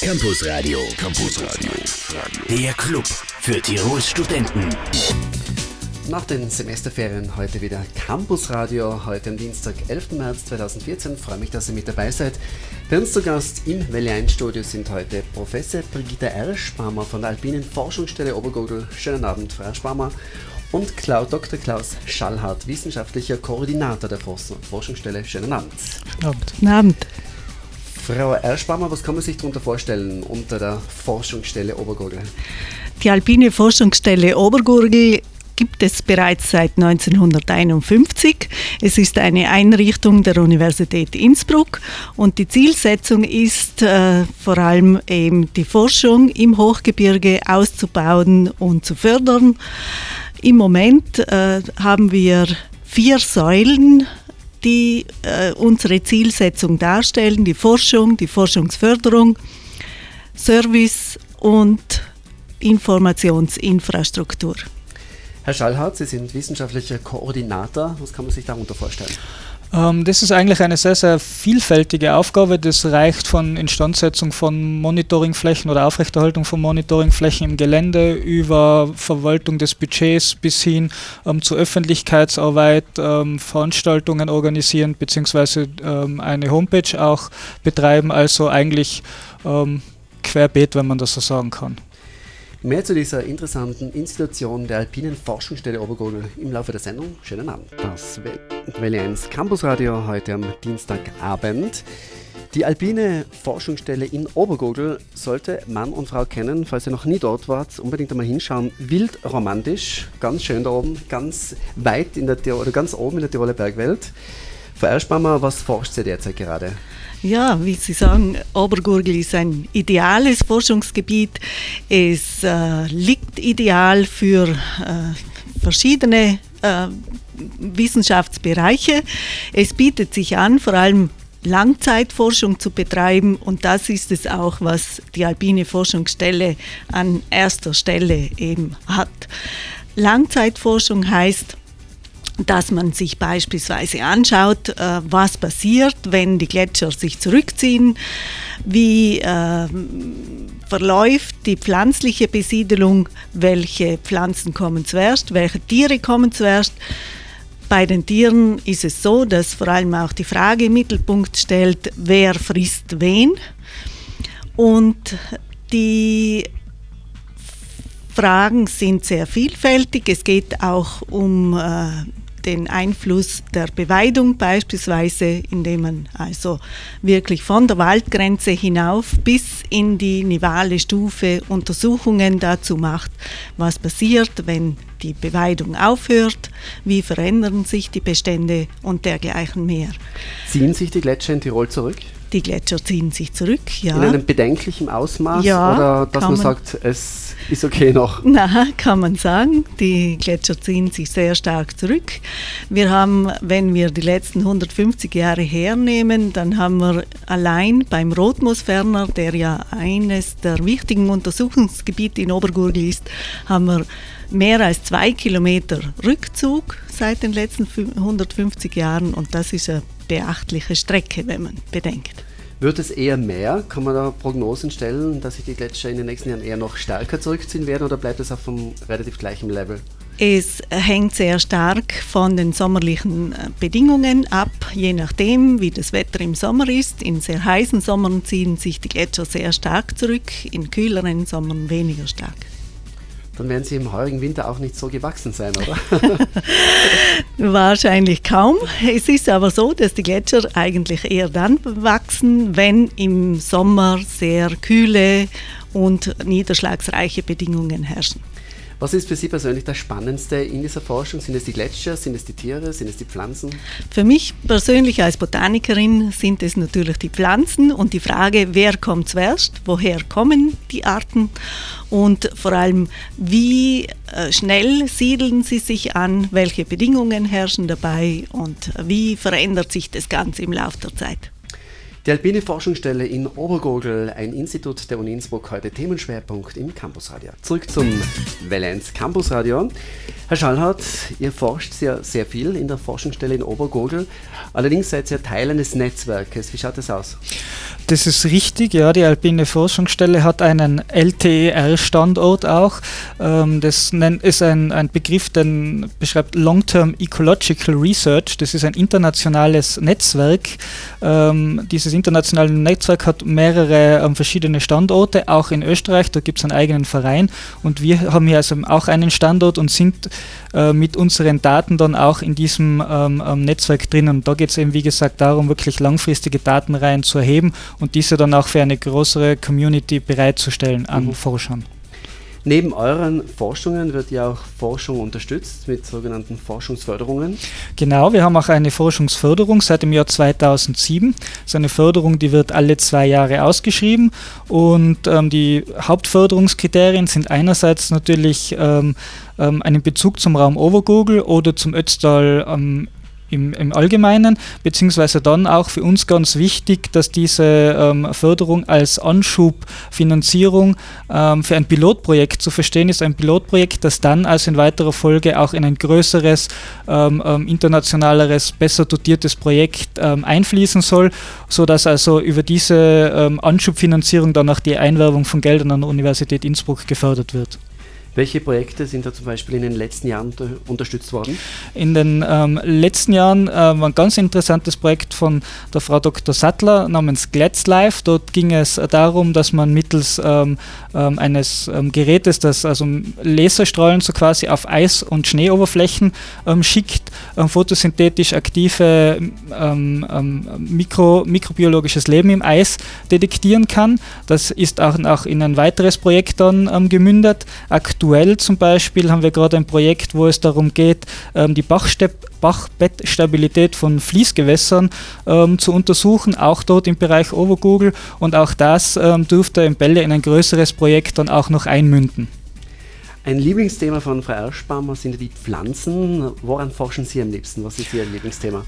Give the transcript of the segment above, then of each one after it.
Campus Radio. Campus Radio. Der Club für Tirols Studenten. Nach den Semesterferien heute wieder Campus Radio, heute am Dienstag, 11. März 2014. Freue mich, dass ihr mit dabei seid. Bei uns zu Gast im Welle 1 Studio sind heute Professor Brigitte Erschbarmer von der Alpinen Forschungsstelle Obergurgel. Schönen Abend, Frau Erschbarmer. Und Klaus, Dr. Klaus Schallhardt, wissenschaftlicher Koordinator der Forschungsstelle. Schönen Abend. Guten Abend. Guten Abend. Frau Erschbarmer, was kann man sich darunter vorstellen unter der Forschungsstelle Obergurgel? Die Alpine Forschungsstelle Obergurgel gibt es bereits seit 1951. Es ist eine Einrichtung der Universität Innsbruck und die Zielsetzung ist äh, vor allem eben die Forschung im Hochgebirge auszubauen und zu fördern. Im Moment äh, haben wir vier Säulen die äh, unsere Zielsetzung darstellen, die Forschung, die Forschungsförderung, Service und Informationsinfrastruktur. Herr Schallhardt, Sie sind wissenschaftlicher Koordinator. Was kann man sich darunter vorstellen? Ähm, das ist eigentlich eine sehr, sehr vielfältige Aufgabe. Das reicht von Instandsetzung von Monitoringflächen oder Aufrechterhaltung von Monitoringflächen im Gelände über Verwaltung des Budgets bis hin ähm, zur Öffentlichkeitsarbeit, ähm, Veranstaltungen organisieren bzw. Ähm, eine Homepage auch betreiben. Also eigentlich ähm, querbeet, wenn man das so sagen kann. Mehr zu dieser interessanten Institution der Alpinen Forschungsstelle Obergurgel im Laufe der Sendung. Schönen Abend. Das Welle 1 Campusradio heute am Dienstagabend. Die Alpine Forschungsstelle in Obergurgel sollte Mann und Frau kennen. Falls ihr noch nie dort wart, unbedingt einmal hinschauen. Wild romantisch, ganz schön da oben, ganz weit in der oder ganz oben in der Tiroler Bergwelt. Frau Erschbammer, was forscht sie derzeit gerade? Ja, wie Sie sagen, Obergurgel ist ein ideales Forschungsgebiet. Es äh, liegt ideal für äh, verschiedene äh, Wissenschaftsbereiche. Es bietet sich an, vor allem Langzeitforschung zu betreiben und das ist es auch, was die Alpine Forschungsstelle an erster Stelle eben hat. Langzeitforschung heißt, dass man sich beispielsweise anschaut, äh, was passiert, wenn die Gletscher sich zurückziehen, wie äh, verläuft die pflanzliche Besiedelung, welche Pflanzen kommen zuerst, welche Tiere kommen zuerst. Bei den Tieren ist es so, dass vor allem auch die Frage im Mittelpunkt stellt, wer frisst wen. Und die Fragen sind sehr vielfältig. Es geht auch um äh, den Einfluss der Beweidung beispielsweise, indem man also wirklich von der Waldgrenze hinauf bis in die nivale Stufe Untersuchungen dazu macht, was passiert, wenn die Beweidung aufhört, wie verändern sich die Bestände und dergleichen mehr. Ziehen sich die Gletscher in Tirol zurück? Die Gletscher ziehen sich zurück, ja. In einem bedenklichen Ausmaß ja, oder dass man, man, sagt, es ist okay noch? Na, kann man sagen. Die Gletscher ziehen sich sehr stark zurück. Wir haben, wenn wir die letzten 150 Jahre hernehmen, dann haben wir allein beim Rotmoosferner, der ja eines der wichtigen Untersuchungsgebiete in Obergurgel ist, haben wir mehr als zwei Kilometer Rückzug seit den letzten 150 Jahren und das ist eine beachtliche Strecke, wenn man bedenkt. Wird es eher mehr? Kann man da Prognosen stellen, dass sich die Gletscher in den nächsten Jahren eher noch stärker zurückziehen werden oder bleibt es auf einem relativ gleichen Level? Es hängt sehr stark von den sommerlichen äh, Bedingungen ab, je nachdem, wie das Wetter im Sommer ist. In sehr heißen Sommern ziehen sich die Gletscher sehr stark zurück, in kühleren Sommern weniger stark dann werden sie im heurigen Winter auch nicht so gewachsen sein, oder? Wahrscheinlich kaum. Es ist aber so, dass die Gletscher eigentlich eher dann wachsen, wenn im Sommer sehr kühle und niederschlagsreiche Bedingungen herrschen. Was ist für Sie persönlich das Spannendste in dieser Forschung? Sind es die Gletscher, sind es die Tiere, sind es die Pflanzen? Für mich persönlich als Botanikerin sind es natürlich die Pflanzen und die Frage, wer kommt zuerst, woher kommen die Arten und vor allem, wie äh, schnell siedeln sie sich an, welche Bedingungen herrschen dabei und wie verändert sich das Ganze im Laufe der Zeit. Die Alpine Forschungsstelle in Obergurgel, ein Institut der Uni Innsbruck, heute Themenschwerpunkt im Campusradio. Zurück zum Valenz Campusradio. Herr Schallhardt, ihr forscht sehr, sehr viel in der Forschungsstelle in Obergurgel. Allerdings seid ihr Teil eines Netzwerkes. Wie schaut das aus? Das ist richtig, ja. Die Alpine Forschungsstelle hat einen LTER-Standort auch. Ähm, das ist ein, ein Begriff, der beschreibt Long-Term Ecological Research. Das ist ein internationales Netzwerk. Ähm, dieses internationale Netzwerk hat mehrere ähm, verschiedene Standorte, auch in Österreich. Da gibt es einen eigenen Verein. Und wir haben hier also auch einen Standort und sind äh, mit unseren Daten dann auch in diesem Netzwerk drin. Und da geht es eben, wie gesagt, darum, wirklich langfristige Datenreihen zu erheben und diese dann auch für eine größere Community bereitzustellen an mhm. Forschern. Neben euren Forschungen wird ja auch Forschung unterstützt mit sogenannten Forschungsförderungen. Genau, wir haben auch eine Forschungsförderung seit dem Jahr 2007. Das ist eine Förderung, die wird alle zwei Jahre ausgeschrieben und ähm, die Hauptförderungskriterien sind einerseits natürlich ähm, ähm, einen Bezug zum Raum Overgoogle oder zum Ötztal ähm, im, im Allgemeinen, beziehungsweise dann auch für uns ganz wichtig, dass diese ähm, Förderung als Anschubfinanzierung ähm, für ein Pilotprojekt zu verstehen ist, ein Pilotprojekt, das dann also in weiterer Folge auch in ein größeres, ähm, ähm internationaleres, besser dotiertes Projekt ähm, einfließen soll, sodass also über diese ähm, Anschubfinanzierung dann auch die Einwerbung von Geldern an der Universität Innsbruck gefördert wird. Welche Projekte sind da zum Beispiel in den letzten Jahren unter, unterstützt worden? In den ähm, letzten Jahren äh, war ein ganz interessantes Projekt von der Frau Dr. Sattler namens Glätz Life. Dort ging es darum, dass man mittels ähm, ähm, eines ähm, Gerätes, das also Laserstrahlen so quasi auf Eis- und Schneeoberflächen ähm, schickt, ähm, photosynthetisch aktive Mikro, mikrobiologisches Leben im Eis detektieren kann. Das ist auch, auch in ein weiteres Projekt dann gemündet. Aktuell aktuell zum Beispiel haben wir gerade ein Projekt, wo es darum geht, ähm, die Bachbettstabilität von Fließgewässern ähm, zu untersuchen, auch dort im Bereich Overgoogle und auch das ähm, dürfte im Bälle in ein größeres Projekt dann auch noch einmünden. Ein Lieblingsthema von Frau Erschbaumer sind die Pflanzen. Woran forschen Sie am liebsten? Was ist Ihr Lieblingsthema?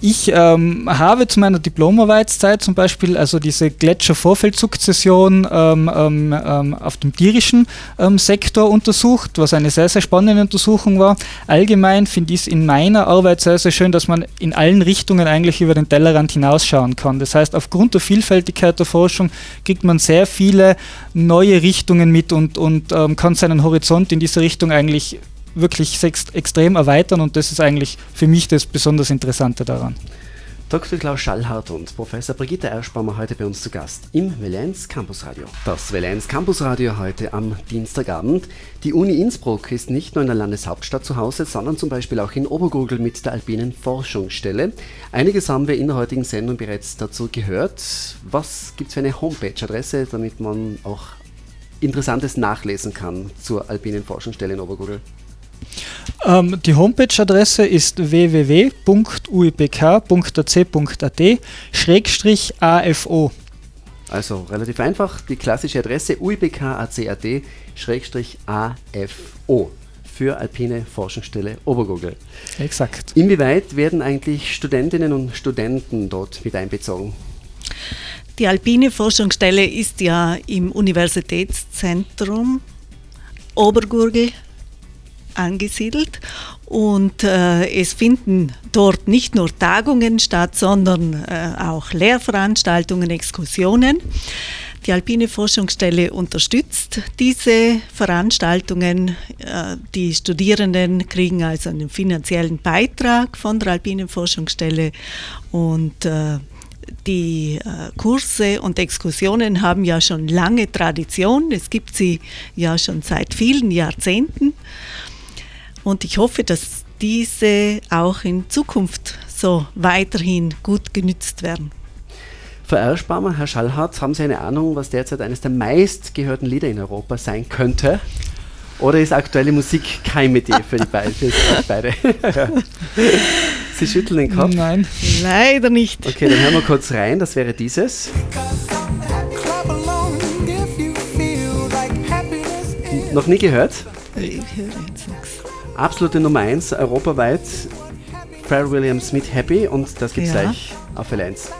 Ich ähm, habe zu meiner Diplomarbeitszeit zum Beispiel also diese Gletschervorfeldsukzession ähm, ähm, ähm, auf dem tierischen ähm, Sektor untersucht, was eine sehr, sehr spannende Untersuchung war. Allgemein finde ich es in meiner Arbeit sehr, sehr schön, dass man in allen Richtungen eigentlich über den Tellerrand hinausschauen kann. Das heißt, aufgrund der Vielfältigkeit der Forschung kriegt man sehr viele neue Richtungen mit und, und ähm, kann seinen Horizont in dieser Richtung eigentlich wirklich extrem erweitern und das ist eigentlich für mich das besonders Interessante daran. Dr. Klaus Schallhardt und Professor Brigitte Erschbaumer heute bei uns zu Gast im Valenz Campus Radio. Das Valenz Campus Radio heute am Dienstagabend. Die Uni Innsbruck ist nicht nur in der Landeshauptstadt zu Hause, sondern zum Beispiel auch in Obergurgel mit der Alpinen Forschungsstelle. Einiges haben wir in der heutigen Sendung bereits dazu gehört. Was gibt es für eine Homepage-Adresse, damit man auch Interessantes nachlesen kann zur Alpinen Forschungsstelle in Obergurgel? Ähm, die Homepage-Adresse ist www.uibk.ac.at-afo. Also relativ einfach, die klassische Adresse uibk.ac.at-afo für Alpine Forschungsstelle Obergurgel. Exakt. Inwieweit werden eigentlich Studentinnen und Studenten dort mit einbezogen? Die Alpine Forschungsstelle ist ja im Universitätszentrum Obergurgel angesiedelt und äh, es finden dort nicht nur Tagungen statt, sondern äh, auch Lehrveranstaltungen, Exkursionen. Die Alpine Forschungsstelle unterstützt diese Veranstaltungen. Äh, die Studierenden kriegen also einen finanziellen Beitrag von der Alpine Forschungsstelle und äh, die äh, Kurse und Exkursionen haben ja schon lange Tradition. Es gibt sie ja schon seit vielen Jahrzehnten. Und ich hoffe, dass diese auch in Zukunft so weiterhin gut genützt werden. Frau Erschbaumer, Herr Schallhardt, haben Sie eine Ahnung, was derzeit eines der meistgehörten Lieder in Europa sein könnte? Oder ist aktuelle Musik kein Metier für, die beide, für beide? Sie schütteln den Kopf? Nein. Leider nicht. Okay, dann hören wir kurz rein. Das wäre dieses. Noch nie gehört? Absolute Nummer 1 europaweit. Pharrell Williams mit Happy und das gibt's ja. gleich auf L1.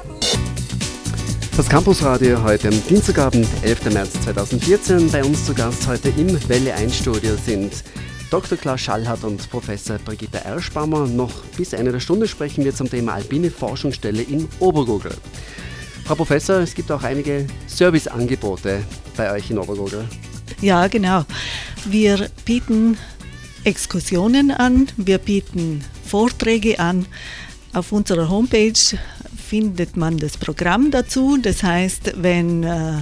Das Campusradio heute am Dienstagabend, 11. März 2014. Bei uns zu Gast heute im Welle 1 Studio sind Dr. Klaus Schallhardt und Professor Brigitte Erschbaumer. Noch bis Ende der Stunde sprechen wir zum Thema alpine Forschungsstelle in Obergurgel. Frau Professor, es gibt auch einige Serviceangebote bei euch in Obergurgel. Ja, genau. Wir bieten Exkursionen an, wir bieten Vorträge an. Auf unserer Homepage findet man das Programm dazu. Das heißt, wenn äh,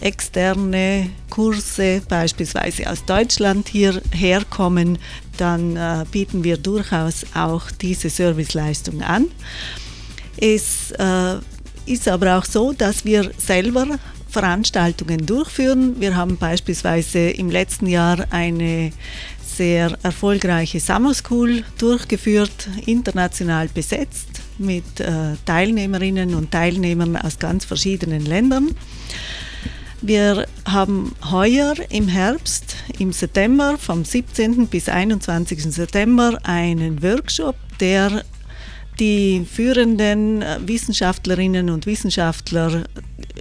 externe Kurse beispielsweise aus Deutschland hierher kommen, dann äh, bieten wir durchaus auch diese Serviceleistung an. Es äh, ist aber auch so, dass wir selber Veranstaltungen durchführen. Wir haben beispielsweise im letzten Jahr eine sehr erfolgreiche Summer School durchgeführt, international besetzt mit äh, Teilnehmerinnen und Teilnehmern aus ganz verschiedenen Ländern. Wir haben heuer im Herbst, im September, vom 17. bis 21. September, einen Workshop, der die führenden äh, Wissenschaftlerinnen und Wissenschaftler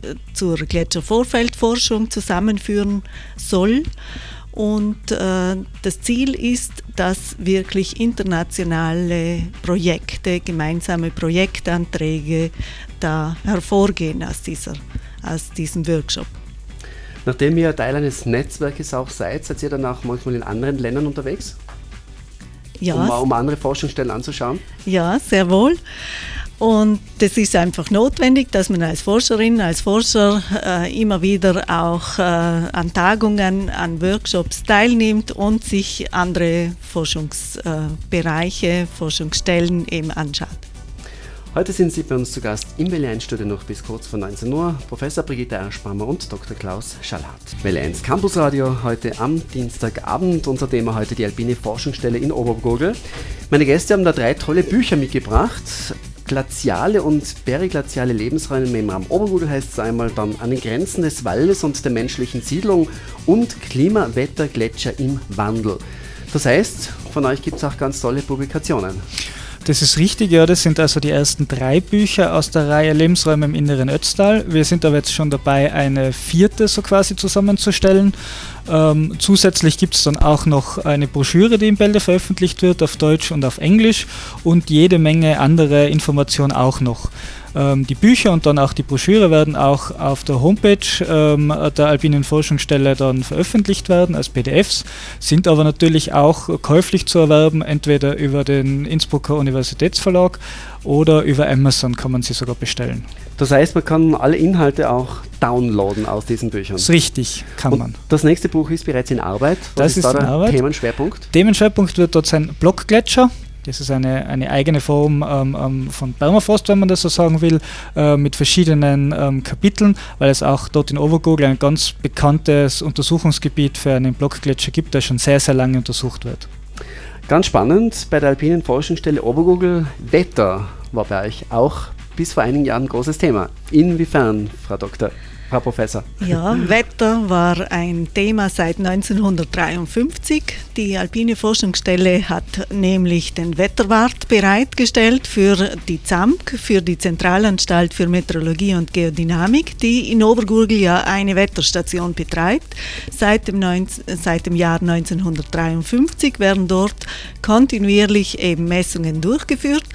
äh, zur Gletschervorfeldforschung zusammenführen soll. Und äh, das Ziel ist, dass wirklich internationale Projekte, gemeinsame Projektanträge da hervorgehen aus, dieser, aus diesem Workshop. Nachdem ihr Teil eines Netzwerkes auch seid, seid ihr dann auch manchmal in anderen Ländern unterwegs? Ja. Um, um andere Forschungsstellen anzuschauen? Ja, sehr wohl. Und das ist einfach notwendig, dass man als Forscherin, als Forscher äh, immer wieder auch äh, an Tagungen, an Workshops teilnimmt und sich andere Forschungsbereiche, Forschungsstellen eben anschaut. Heute sind Sie bei uns zu Gast im Welle 1 Studio noch bis kurz vor 19 Uhr. Professor Brigitte Erspammer und Dr. Klaus Schallhardt. Welle 1 Campusradio heute am Dienstagabend. Unser Thema heute die Alpine Forschungsstelle in Obergurgel. Meine Gäste haben da drei tolle Bücher mitgebracht glaziale und periglaziale Lebensräume im Raum Obergurgel heißt es einmal dann an den Grenzen des Waldes und der menschlichen Siedlung und Klima, Wetter, Gletscher im Wandel. Das heißt, von euch gibt es auch ganz tolle Publikationen. Das ist richtig, ja, das sind also die ersten drei Bücher aus der Reihe Lebensräume im inneren Ötztal. Wir sind aber jetzt schon dabei, eine vierte so quasi zusammenzustellen. Ähm, zusätzlich gibt es dann auch noch eine Broschüre, die in Bälde veröffentlicht wird, auf Deutsch und auf Englisch und jede Menge andere Informationen auch noch. Ähm, die Bücher und dann auch die Broschüre werden auch auf der Homepage ähm, der Alpinen Forschungsstelle dann veröffentlicht werden als PDFs, sind aber natürlich auch käuflich zu erwerben, entweder über den Innsbrucker Universitätsverlag oder über Amazon kann man sie sogar bestellen. Das heißt, man kann alle Inhalte auch downloaden aus diesen Büchern. Das ist richtig, kann und man. Das nächste Buch ist bereits in Arbeit. Was das ist, ist da der Arbeit. Themenschwerpunkt? Themenschwerpunkt wird dort sein Blockgletscher. Das ist eine, eine eigene Form ähm, ähm, von Permafrost, wenn man das so sagen will, äh, mit verschiedenen ähm, Kapiteln, weil es auch dort in Overgurgel ein ganz bekanntes Untersuchungsgebiet für einen Blockgletscher gibt, der schon sehr, sehr lange untersucht wird. Ganz spannend, bei der Alpinen Forschungsstelle Obergurgel, Wetter war bei euch auch bis vor einigen Jahren ein großes Thema. Inwiefern, Frau Doktor? Frau Professor. Ja, Wetter war ein Thema seit 1953. Die Alpine Forschungsstelle hat nämlich den Wetterwart bereitgestellt für die ZAMK, für die Zentralanstalt für Meteorologie und Geodynamik, die in Obergurgel ja eine Wetterstation betreibt. Seit dem, 19, seit dem Jahr 1953 werden dort kontinuierlich eben Messungen durchgeführt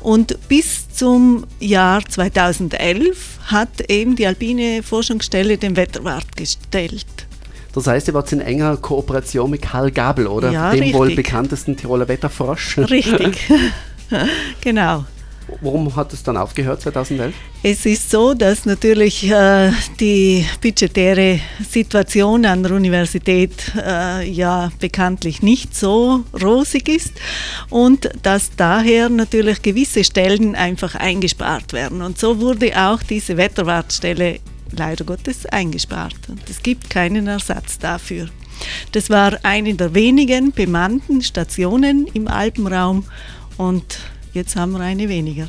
und bis zum Jahr 2011 hat eben die Alpine Forschungsstelle den Wetterwart gestellt. Das heißt, ihr wart in enger Kooperation mit Karl Gabel, oder? Ja, Dem richtig. wohl bekanntesten Tiroler Wetterfrosch. Richtig. genau. Warum hat es dann aufgehört 2011? Es ist so, dass natürlich äh, die budgetäre Situation an der Universität äh, ja bekanntlich nicht so rosig ist und dass daher natürlich gewisse Stellen einfach eingespart werden. Und so wurde auch diese Wetterwartstelle leider Gottes eingespart. Und es gibt keinen Ersatz dafür. Das war eine der wenigen bemannten Stationen im Alpenraum und Jetzt haben wir eine weniger.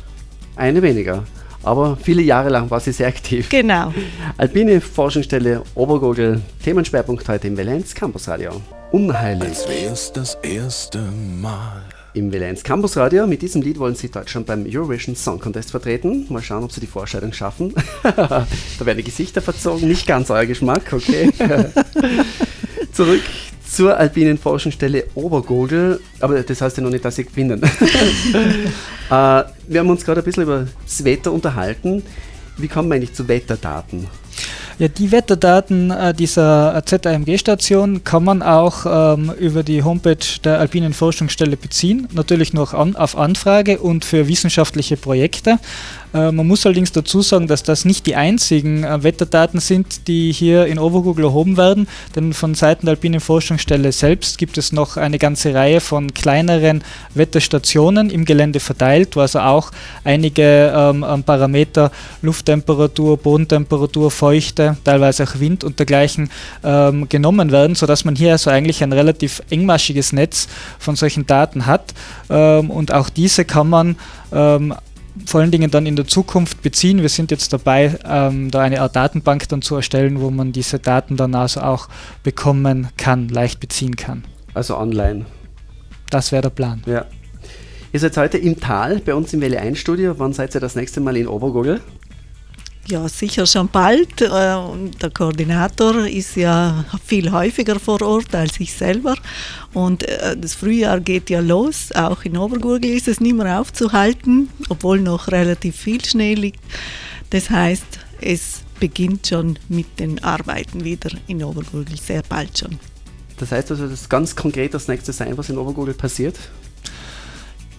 Eine weniger. Aber viele Jahre lang war sie sehr aktiv. Genau. Alpine Forschungsstelle Obergurgel, Themenschwerpunkt heute im Valenz Campus Radio. Unheilig. Als wär's das erste Mal im WL1 Campus Radio. Mit diesem Lied wollen sie Deutschland beim Eurovision Song Contest vertreten. Mal schauen, ob sie die Vorstellung schaffen. da werden die Gesichter verzogen, nicht ganz euer Geschmack, okay. Zurück zur alpinen Forschungsstelle Obergurgel, aber das heißt ja noch nicht, dass sie gewinnen. äh, wir haben uns gerade ein bisschen über das Wetter unterhalten. Wie kommen wir eigentlich zu Wetterdaten? Ja, die Wetterdaten äh, dieser ZAMG-Station kann man auch ähm, über die Homepage der Alpinen Forschungsstelle beziehen, natürlich noch an, auf Anfrage und für wissenschaftliche Projekte. Äh, man muss allerdings dazu sagen, dass das nicht die einzigen äh, Wetterdaten sind, die hier in Overgoogle erhoben werden, denn von Seiten der Alpinen Forschungsstelle selbst gibt es noch eine ganze Reihe von kleineren Wetterstationen im Gelände verteilt, wo also auch einige ähm, ähm Parameter Lufttemperatur, Bodentemperatur, Feuchte, teilweise auch Wind und dergleichen ähm, genommen werden, sodass man hier also eigentlich ein relativ engmaschiges Netz von solchen Daten hat ähm, und auch diese kann man ähm, vor allen Dingen dann in der Zukunft beziehen. Wir sind jetzt dabei, ähm, da eine Art Datenbank dann zu erstellen, wo man diese Daten dann also auch bekommen kann, leicht beziehen kann. Also online. Das wäre der Plan. Ja. Ihr seid heute im Tal bei uns im WL1-Studio. Wann seid ihr das nächste Mal in Obergurgel? Ja, sicher schon bald. Äh, der Koordinator ist ja viel häufiger vor Ort als ich selber. Und äh, das Frühjahr geht ja los. Auch in Obergurgel ist es nicht mehr aufzuhalten, obwohl noch relativ viel Schnee liegt. Das heißt, es beginnt schon mit den Arbeiten wieder in Obergurgel, sehr bald schon. Das heißt also, das ist ganz konkret das nächste sein, was in Obergurgel passiert?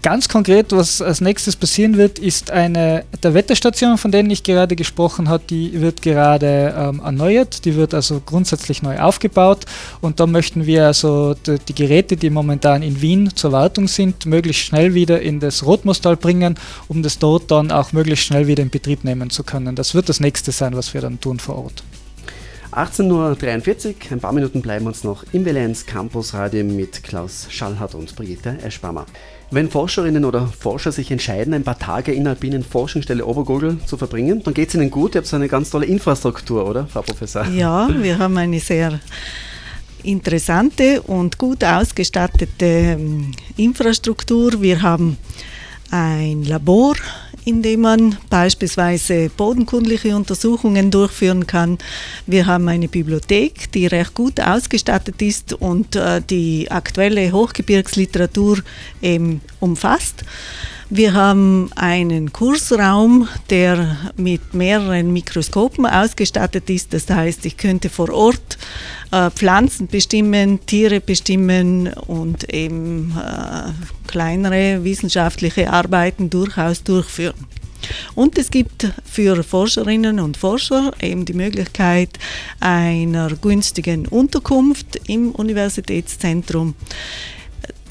Ganz konkret, was als nächstes passieren wird, ist eine der Wetterstationen, von denen ich gerade gesprochen habe, die wird gerade ähm, erneuert, die wird also grundsätzlich neu aufgebaut und da möchten wir also die, die, Geräte, die momentan in Wien zur Wartung sind, möglichst schnell wieder in das Rotmostal bringen, um das dort dann auch möglichst schnell wieder in Betrieb nehmen zu können. Das wird das nächste sein, was wir dann tun vor Ort. 18.43 Uhr, ein paar Minuten bleiben uns noch im Valenz Campus Radio mit Klaus Schallhardt und Brigitte Eschbammer. Wenn Forscherinnen oder Forscher sich entscheiden, ein paar Tage in der alpinen Forschungsstelle Obergurgel zu verbringen, dann geht es ihnen gut. Ihr habt so eine ganz tolle Infrastruktur, oder, Frau Professor? Ja, wir haben eine sehr interessante und gut ausgestattete ähm, Infrastruktur. Wir haben ein Labor indem man beispielsweise bodenkundliche Untersuchungen durchführen kann. Wir haben eine Bibliothek, die recht gut ausgestattet ist und äh, die aktuelle Hochgebirgsliteratur eben umfasst. Wir haben einen Kursraum, der mit mehreren Mikroskopen ausgestattet ist. Das heißt, ich könnte vor Ort äh, Pflanzen bestimmen, Tiere bestimmen und eben äh, kleinere wissenschaftliche Arbeiten durchaus durchführen. Und es gibt für Forscherinnen und Forscher eben die Möglichkeit einer günstigen Unterkunft im Universitätszentrum.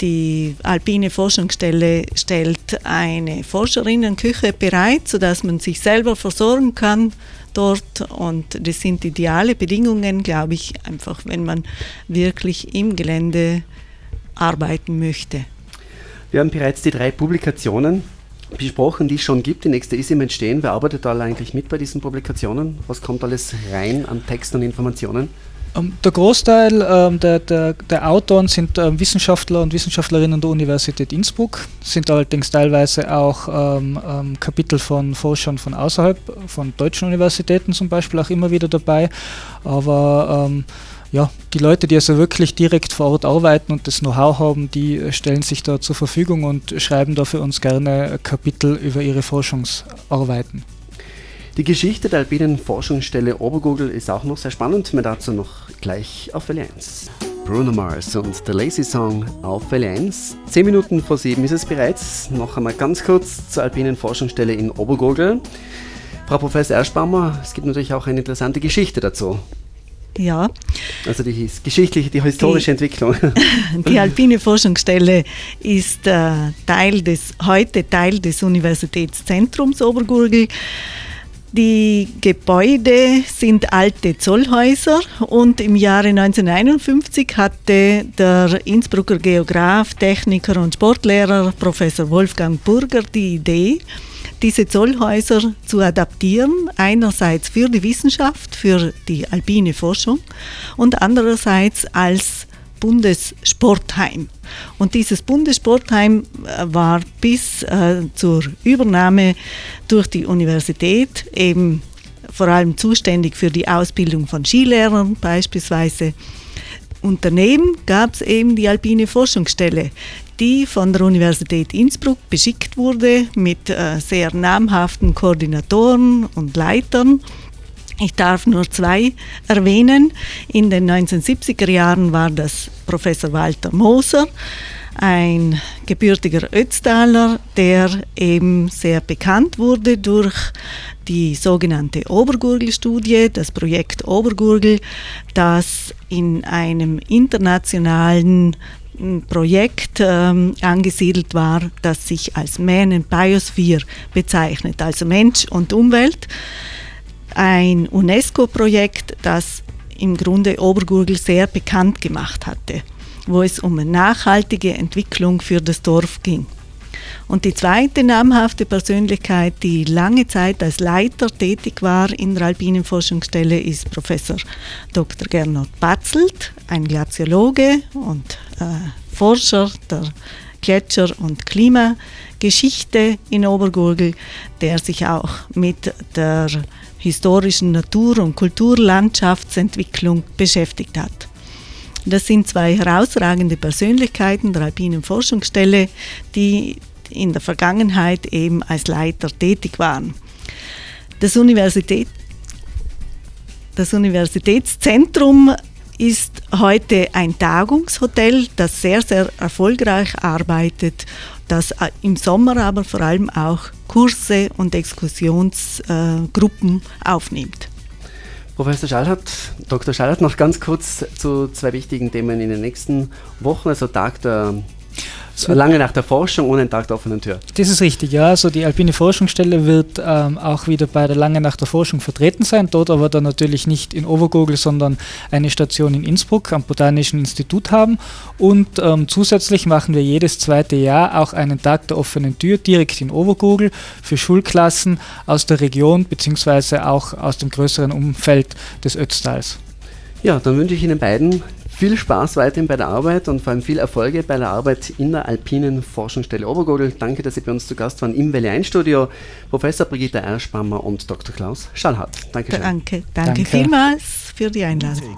Die Alpine Forschungsstelle stellt eine Forscherinnenküche bereit, sodass man sich selber versorgen kann dort und das sind ideale Bedingungen, glaube ich, einfach wenn man wirklich im Gelände arbeiten möchte. Wir haben bereits die drei Publikationen besprochen, die es schon gibt. Die nächste ist im Entstehen. Wer arbeitet da eigentlich mit bei diesen Publikationen? Was kommt alles rein an Text und Informationen? Ähm, der Großteil ähm, der, der, der, Autoren sind ähm, Wissenschaftler und Wissenschaftlerinnen der Universität Innsbruck, sind allerdings teilweise auch ähm, ähm, Kapitel von Forschern von außerhalb, von deutschen Universitäten zum Beispiel auch immer wieder dabei. Aber ähm, ja, die Leute, die also wirklich direkt vor Ort arbeiten und das Know-how haben, die stellen sich da zur Verfügung und schreiben da für uns gerne Kapitel über ihre Forschungsarbeiten. Die Geschichte der alpinen Forschungsstelle Obergurgel ist auch noch sehr spannend. Mehr dazu noch gleich auf Welle 1. Bruno Mars und The Lazy Song auf Welle 1. Zehn Minuten vor sieben ist es bereits. Noch einmal ganz kurz zur alpinen Forschungsstelle in Obergurgel. Frau Professor Erschbaumer, es gibt natürlich auch eine interessante Geschichte dazu. Ja. Also die geschichtliche, die historische die, Entwicklung. Die Alpine Forschungsstelle ist äh, Teil des, heute Teil des Universitätszentrums Obergurgel. Die Gebäude sind alte Zollhäuser und im Jahre 1951 hatte der Innsbrucker Geograf, Techniker und Sportlehrer Professor Wolfgang Burger die Idee, diese Zollhäuser zu adaptieren, einerseits für die Wissenschaft, für die alpine Forschung und andererseits als Bundessportheim. Und dieses Bundessportheim äh, war bis äh, zur Übernahme durch die Universität eben vor allem zuständig für die Ausbildung von Skilehrern beispielsweise. Und daneben gab es eben die Alpine Forschungsstelle, die von der Universität Innsbruck beschickt wurde mit äh, sehr namhaften Koordinatoren und Leitern. Ich darf nur zwei erwähnen. In den 1970er Jahren war das Professor Walter Moser, ein gebürtiger Ötztaler, der eben sehr bekannt wurde durch die sogenannte Obergurgel-Studie, das Projekt Obergurgel, das in einem internationalen Projekt ähm, angesiedelt war, das sich als Man and Biosphere bezeichnet, also Mensch und Umwelt. Ein UNESCO-Projekt, das im Grunde Obergurgel sehr bekannt gemacht hatte, wo es um eine nachhaltige Entwicklung für das Dorf ging. Und die zweite namhafte Persönlichkeit, die lange Zeit als Leiter tätig war in der Alpinen Forschungsstelle, ist Professor Dr. Gernot Batzelt, ein Glaziologe und äh, Forscher der Gletscher- und Klimageschichte in Obergurgel, der sich auch mit der historischen Natur- und Kulturlandschaftsentwicklung beschäftigt hat. Das sind zwei herausragende Persönlichkeiten der Alpinen Forschungsstelle, die in der Vergangenheit eben als Leiter tätig waren. Das, Universität, das Universitätszentrum ist heute ein Tagungshotel, das sehr, sehr erfolgreich arbeitet, das äh, im Sommer aber vor allem auch Kurse und Exkursionsgruppen aufnimmt. Professor Schallhardt, Dr. Schallhardt, noch ganz kurz zu zwei wichtigen Themen in den nächsten Wochen, also Tag der so lange nach der Forschung ohne Tag der offenen Tür. Das ist richtig, ja. Also die Alpine Forschungsstelle wird ähm, auch wieder bei der Lange nach der Forschung vertreten sein, dort aber dann natürlich nicht in Overgogel, sondern eine Station in Innsbruck am Botanischen Institut haben. Und ähm, zusätzlich machen wir jedes zweite Jahr auch einen Tag der offenen Tür direkt in Overgogel für Schulklassen aus der Region beziehungsweise auch aus dem größeren Umfeld des Ötztals. Ja, dann wünsche ich Ihnen beiden viel Spaß weiterhin bei der Arbeit und vor allem viel Erfolge bei der Arbeit in der Alpinen Forschungsstelle Obergurgel. Danke, dass Sie bei uns zu Gast waren im Welle 1 Studio. Professor Brigitte Erspammer und Dr. Klaus Schallhardt. Danke, danke, danke vielmals für die Einladung.